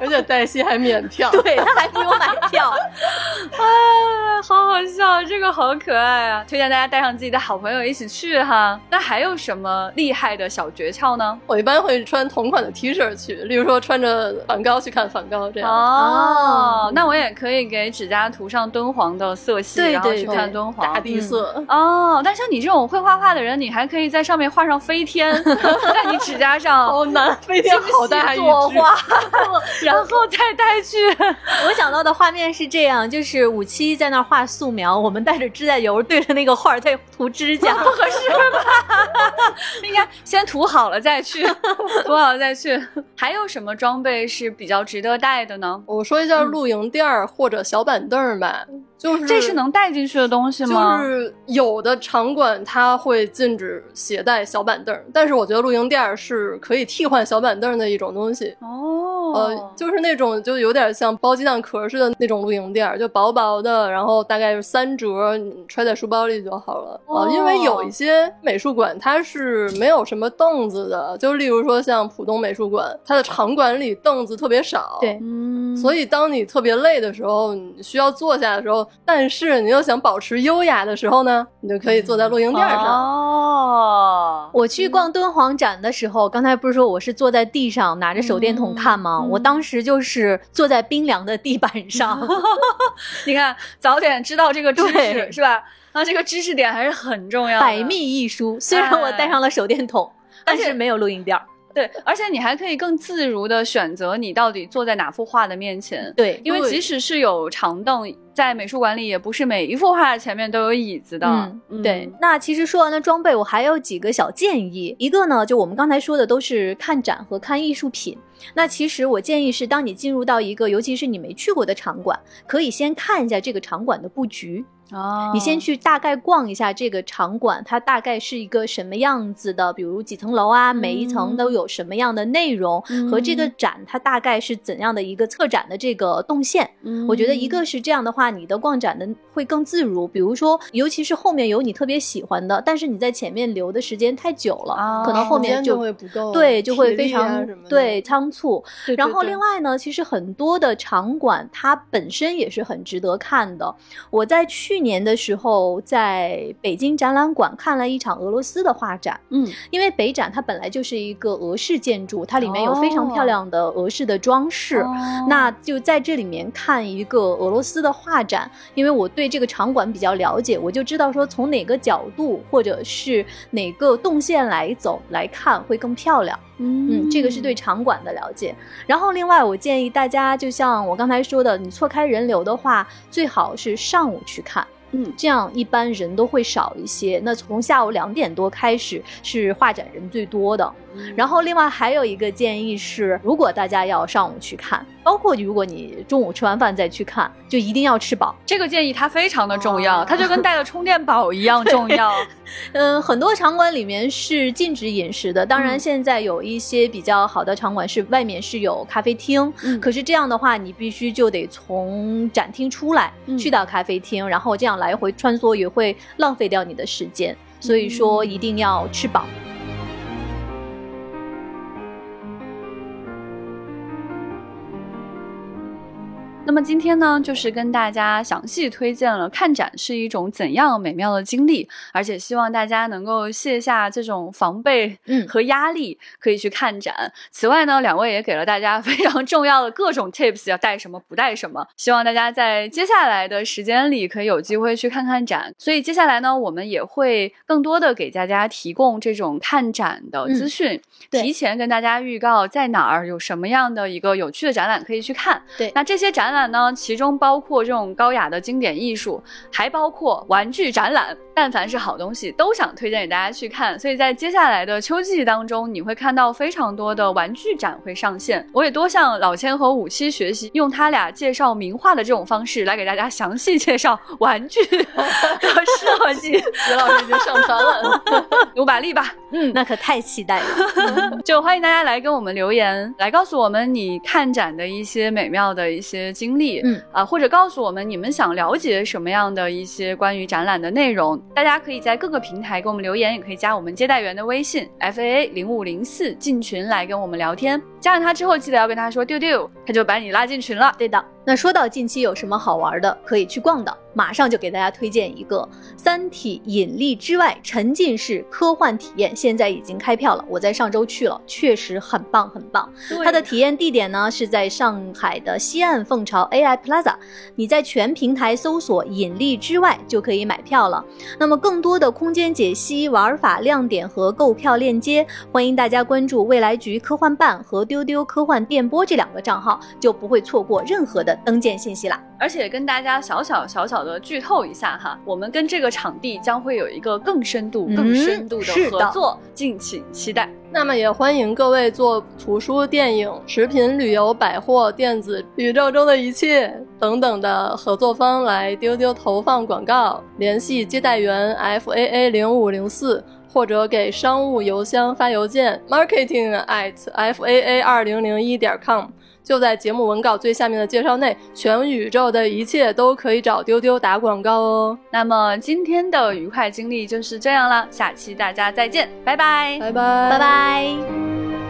而且黛西还免票。对他还不用买票。啊，好好笑，这个好可爱啊！推荐大家带上自己的好朋友一起去哈。那还有什么厉害的小诀窍呢？我一般会穿同款的 T 恤去，例如说穿着梵高去看梵高这样。哦，那我也可以给指甲涂上敦煌的色系，对然后去看敦煌大地色，哦，但像你这种会画画的人，你还可以在上面画上飞天，在你指甲上好难，飞天好大一只。作画，然后再带去。我想到的画面是这样，就是五七在那儿画素描，我们带着指甲油对着那个画在涂指甲。不合适吧？应该先涂好了再去，补好了再去。还有什么装备是比较值得带的呢？我说一下露营垫儿或者小板凳儿吧，就是这是能带进去的东西吗？就是有的场馆它会禁止携带小板凳儿，但是我觉得露营垫儿是可以替换小板凳儿的一种东西。哦，呃，就是那种就有点像包鸡蛋壳似的那种露营垫儿，就薄薄的，然后大概是三折，你揣在书包里就好了。呃哦因为有一些美术馆它是没有什么凳子的，就例如说像浦东美术馆，它的场馆里凳子特别少。对嗯，所以，当你特别累的时候，你需要坐下的时候，但是你又想保持优雅的时候呢，你就可以坐在露营垫上。哦，我去逛敦煌展的时候，刚才不是说我是坐在地上拿着手电筒看吗？嗯我当时就是坐在冰凉的地板上，你看，早点知道这个知识是吧？那这个知识点还是很重要的。百密一疏。虽然我带上了手电筒，但是没有露营垫儿。对，而且你还可以更自如的选择你到底坐在哪幅画的面前。对因为即使是有长凳，在美术馆里也不是每一幅画前面都有椅子的。嗯，对。那其实说完了装备，我还有几个小建议。一个呢，就我们刚才说的都是看展和看艺术品。那其实我建议是，当你进入到一个尤其是你没去过的场馆，可以先看一下这个场馆的布局。哦，你先去大概逛一下这个场馆，它大概是一个什么样子的，比如几层楼啊，每一层都有什么样的内容，嗯和这个展它大概是怎样的一个策展的这个动线。嗯我觉得一个是这样的话，话，你的逛展的会更自如。比如说，尤其是后面有你特别喜欢的，但是你在前面留的时间太久了，哦可能后面就会不够，对就会非常、对仓促。对对然后另外呢，其实很多的场馆它本身也是很值得看的。我在去年的时候在北京展览馆看了一场俄罗斯的画展，嗯，因为北展它本来就是一个俄式建筑，它里面有非常哦漂亮的俄式的装饰。那就在这里面看一个俄罗斯的画展，因为我对这个场馆比较了解，我就知道说从哪个角度或者是哪个动线来走来看会更漂亮。嗯，这个是对场馆的了解。然后另外，我建议大家，就像我刚才说的，你错开人流的话，最好是上午去看。嗯这样一般人都会少一些。那从下午两点多开始是画展人最多的。然后另外还有一个建议是，如果大家要上午去看，包括如果你中午吃完饭再去看，就一定要吃饱。这个建议它非常的重要，哦它就跟带了充电宝一样重要。嗯，很多场馆里面是禁止饮食的，当然嗯现在有一些比较好的场馆是外面是有咖啡厅，嗯可是这样的话，你必须就得从展厅出来，嗯去到咖啡厅，然后这样来回穿梭也会浪费掉你的时间，所以说一定要吃饱。那么今天呢，就是跟大家详细推荐了看展是一种怎样美妙的经历，而且希望大家能够卸下这种防备嗯和压力，可以去看展。此外呢，两位也给了大家非常重要的各种 tips，要带什么不带什么，希望大家在接下来的时间里可以有机会去看看展。所以接下来呢，我们也会更多的给大家提供这种看展的资讯，对提前跟大家预告在哪儿有什么样的一个有趣的展览可以去看。对那这些展览呢，其中包括这种高雅的经典艺术，还包括玩具展览。但凡是好东西，都想推荐给大家去看。所以在接下来的秋季当中，你会看到非常多的玩具展会上线。我也多向老千和五七学习，用他俩介绍名画的这种方式来给大家详细介绍玩具的 设计。徐老师已经上传了。努把力吧！嗯，那可太期待了。就欢迎大家来跟我们留言，来告诉我们你看展的一些美妙的一些经历，嗯啊，或者告诉我们你们想了解什么样的一些关于展览的内容。大家可以在各个平台给我们留言，也可以加我们接待员的微信 f a a 零五零四进群来跟我们聊天。加上他之后，记得要跟他说丢丢，他就把你拉进群了。对的，那说到近期有什么好玩的可以去逛的，马上就给大家推荐一个《三体：引力之外》沉浸式科幻体验，现在已经开票了。我在上周去了，确实很棒很棒。它的体验地点呢是在上海的西岸凤巢 AI Plaza，你在全平台搜索“引力之外”就可以买票了。那么更多的空间解析、玩法亮点和购票链接，欢迎大家关注未来局科幻办和丢丢科幻电波这两个账号，就不会错过任何的登舰信息啦。而且跟大家小小小小的剧透一下哈，我们跟这个场地将会有一个更深度、嗯更深度的的合作，敬请期待。那么也欢迎各位做图书、电影、食品、旅游、百货、电子、宇宙中的一切等等的合作方来丢丢投放广告，联系接待员 f a a 零五零四。或者给商务邮箱发邮件 marketing at f a a 二零零一点 com，就在节目文稿最下面的介绍内，全宇宙的一切都可以找丢丢打广告哦。那么今天的愉快经历就是这样了，下期大家再见，拜拜。拜拜，拜拜。